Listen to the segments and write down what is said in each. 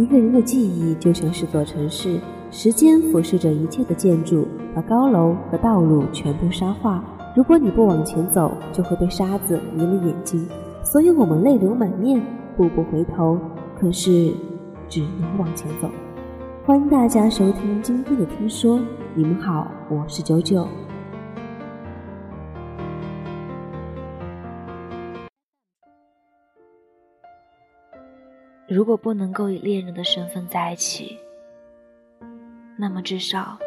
一个人的记忆就像是座城市，时间俯视着一切的建筑，把高楼和道路全部沙化。如果你不往前走，就会被沙子迷了眼睛。所以我们泪流满面，步步回头，可是只能往前走。欢迎大家收听今天的听说，你们好，我是九九。如果不能够以恋人的身份在一起，那么至少，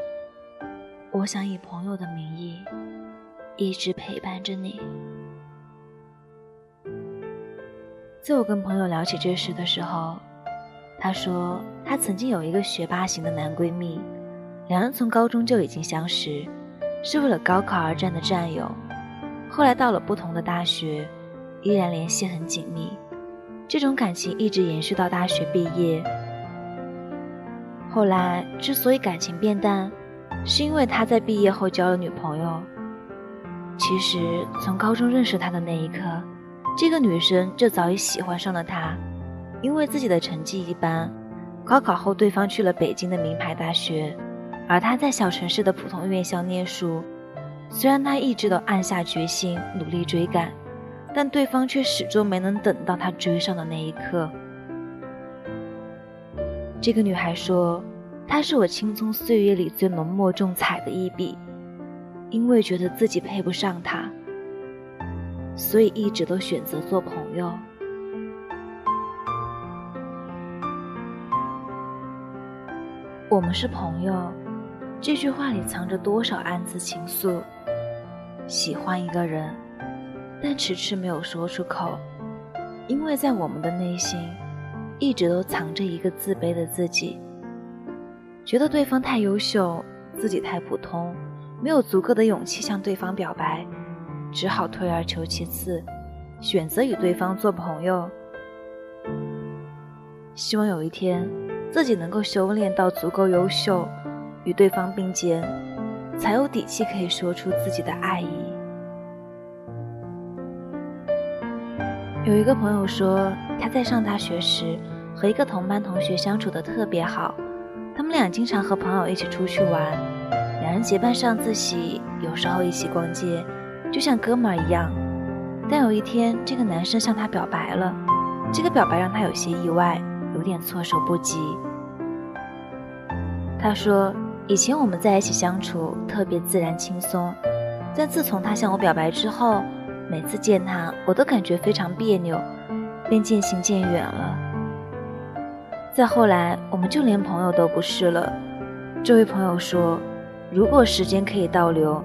我想以朋友的名义，一直陪伴着你。在我跟朋友聊起这事的时候，他说他曾经有一个学霸型的男闺蜜，两人从高中就已经相识，是为了高考而战的战友，后来到了不同的大学，依然联系很紧密。这种感情一直延续到大学毕业。后来之所以感情变淡，是因为他在毕业后交了女朋友。其实从高中认识他的那一刻，这个女生就早已喜欢上了他。因为自己的成绩一般，高考后对方去了北京的名牌大学，而他在小城市的普通院校念书。虽然他一直都暗下决心努力追赶。但对方却始终没能等到他追上的那一刻。这个女孩说：“她是我青葱岁月里最浓墨重彩的一笔，因为觉得自己配不上他，所以一直都选择做朋友。我们是朋友，这句话里藏着多少暗自情愫？喜欢一个人。”但迟迟没有说出口，因为在我们的内心，一直都藏着一个自卑的自己，觉得对方太优秀，自己太普通，没有足够的勇气向对方表白，只好退而求其次，选择与对方做朋友。希望有一天，自己能够修炼到足够优秀，与对方并肩，才有底气可以说出自己的爱意。有一个朋友说，他在上大学时和一个同班同学相处的特别好，他们俩经常和朋友一起出去玩，两人结伴上自习，有时候一起逛街，就像哥们儿一样。但有一天，这个男生向他表白了，这个表白让他有些意外，有点措手不及。他说，以前我们在一起相处特别自然轻松，但自从他向我表白之后。每次见他，我都感觉非常别扭，便渐行渐远了。再后来，我们就连朋友都不是了。这位朋友说，如果时间可以倒流，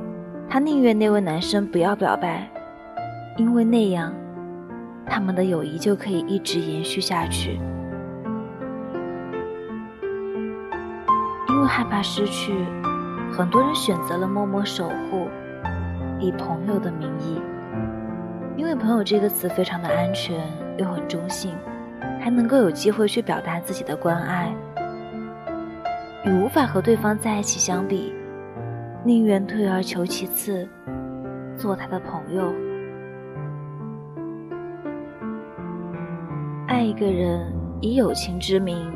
他宁愿那位男生不要表白，因为那样，他们的友谊就可以一直延续下去。因为害怕失去，很多人选择了默默守护，以朋友的名义。因为“朋友”这个词非常的安全，又很中性，还能够有机会去表达自己的关爱。与无法和对方在一起相比，宁愿退而求其次，做他的朋友。爱一个人以友情之名，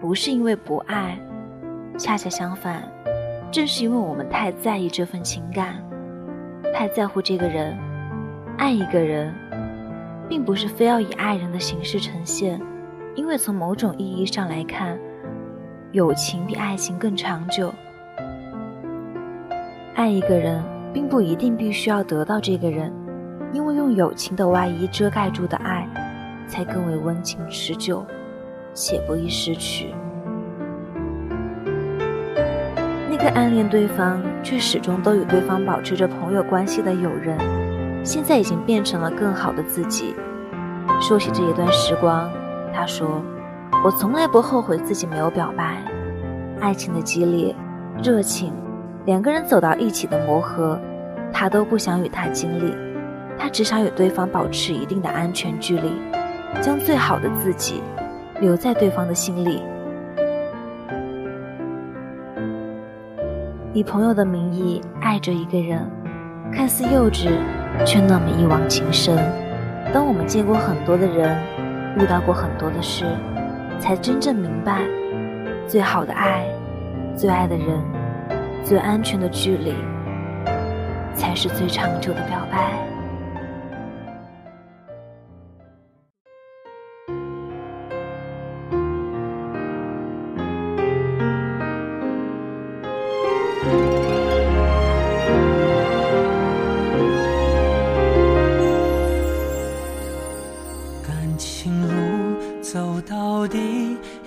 不是因为不爱，恰恰相反，正是因为我们太在意这份情感，太在乎这个人。爱一个人，并不是非要以爱人的形式呈现，因为从某种意义上来看，友情比爱情更长久。爱一个人，并不一定必须要得到这个人，因为用友情的外衣遮盖住的爱，才更为温情持久，且不易失去。那个暗恋对方却始终都与对方保持着朋友关系的友人。现在已经变成了更好的自己。说起这一段时光，他说：“我从来不后悔自己没有表白。爱情的激烈、热情，两个人走到一起的磨合，他都不想与他经历。他只想与对方保持一定的安全距离，将最好的自己留在对方的心里。以朋友的名义爱着一个人，看似幼稚。”却那么一往情深。当我们见过很多的人，遇到过很多的事，才真正明白，最好的爱，最爱的人，最安全的距离，才是最长久的表白。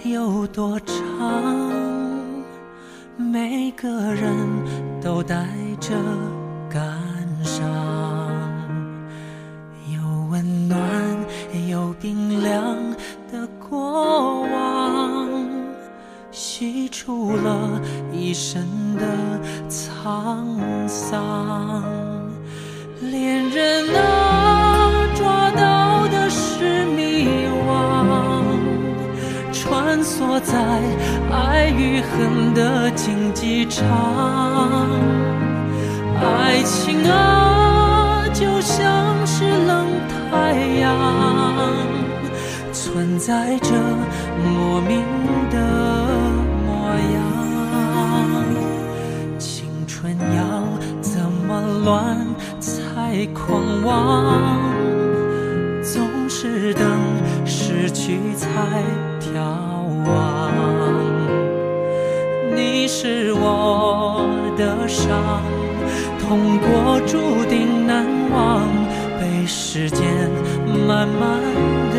有多长？每个人都带着感伤，有温暖，有冰凉的过往，洗出了一身的沧桑。恋人啊，在爱与恨的竞技场，爱情啊，就像是冷太阳，存在着莫名的模样。青春要怎么乱才狂妄？总是等失去才。眺望，你是我的伤，痛过注定难忘，被时间慢慢的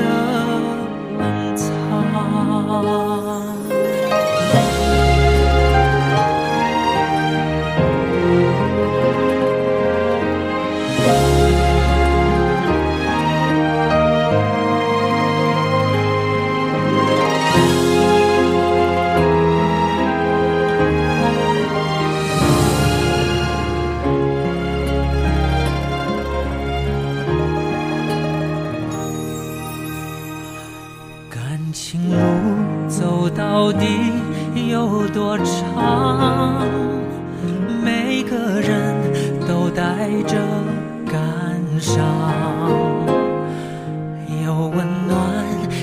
冷带着感伤，有温暖，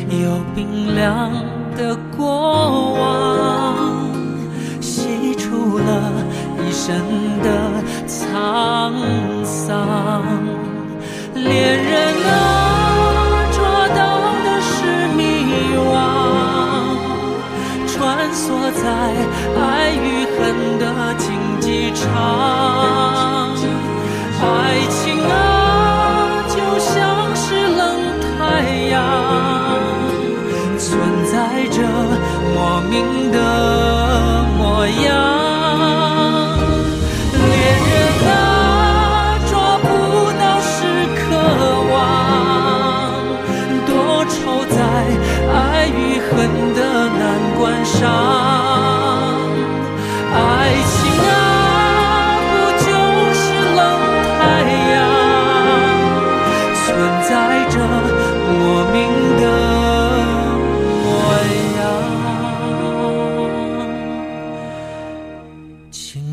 有冰凉的过往，洗出了一身的沧桑。恋人啊，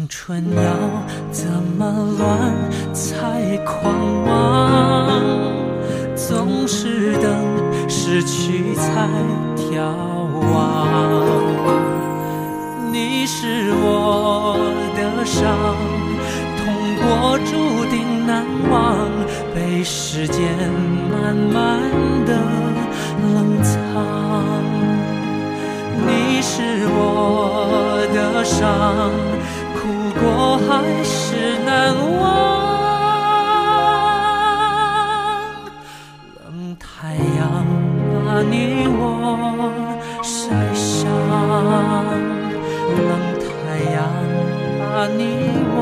青春要怎么乱才狂妄？总是等失去才眺。望，你是我的伤，痛过注定难忘，被时间慢慢的冷藏。你是我的伤，我还是难忘。冷太阳把你我。晒伤，冷太阳把你我。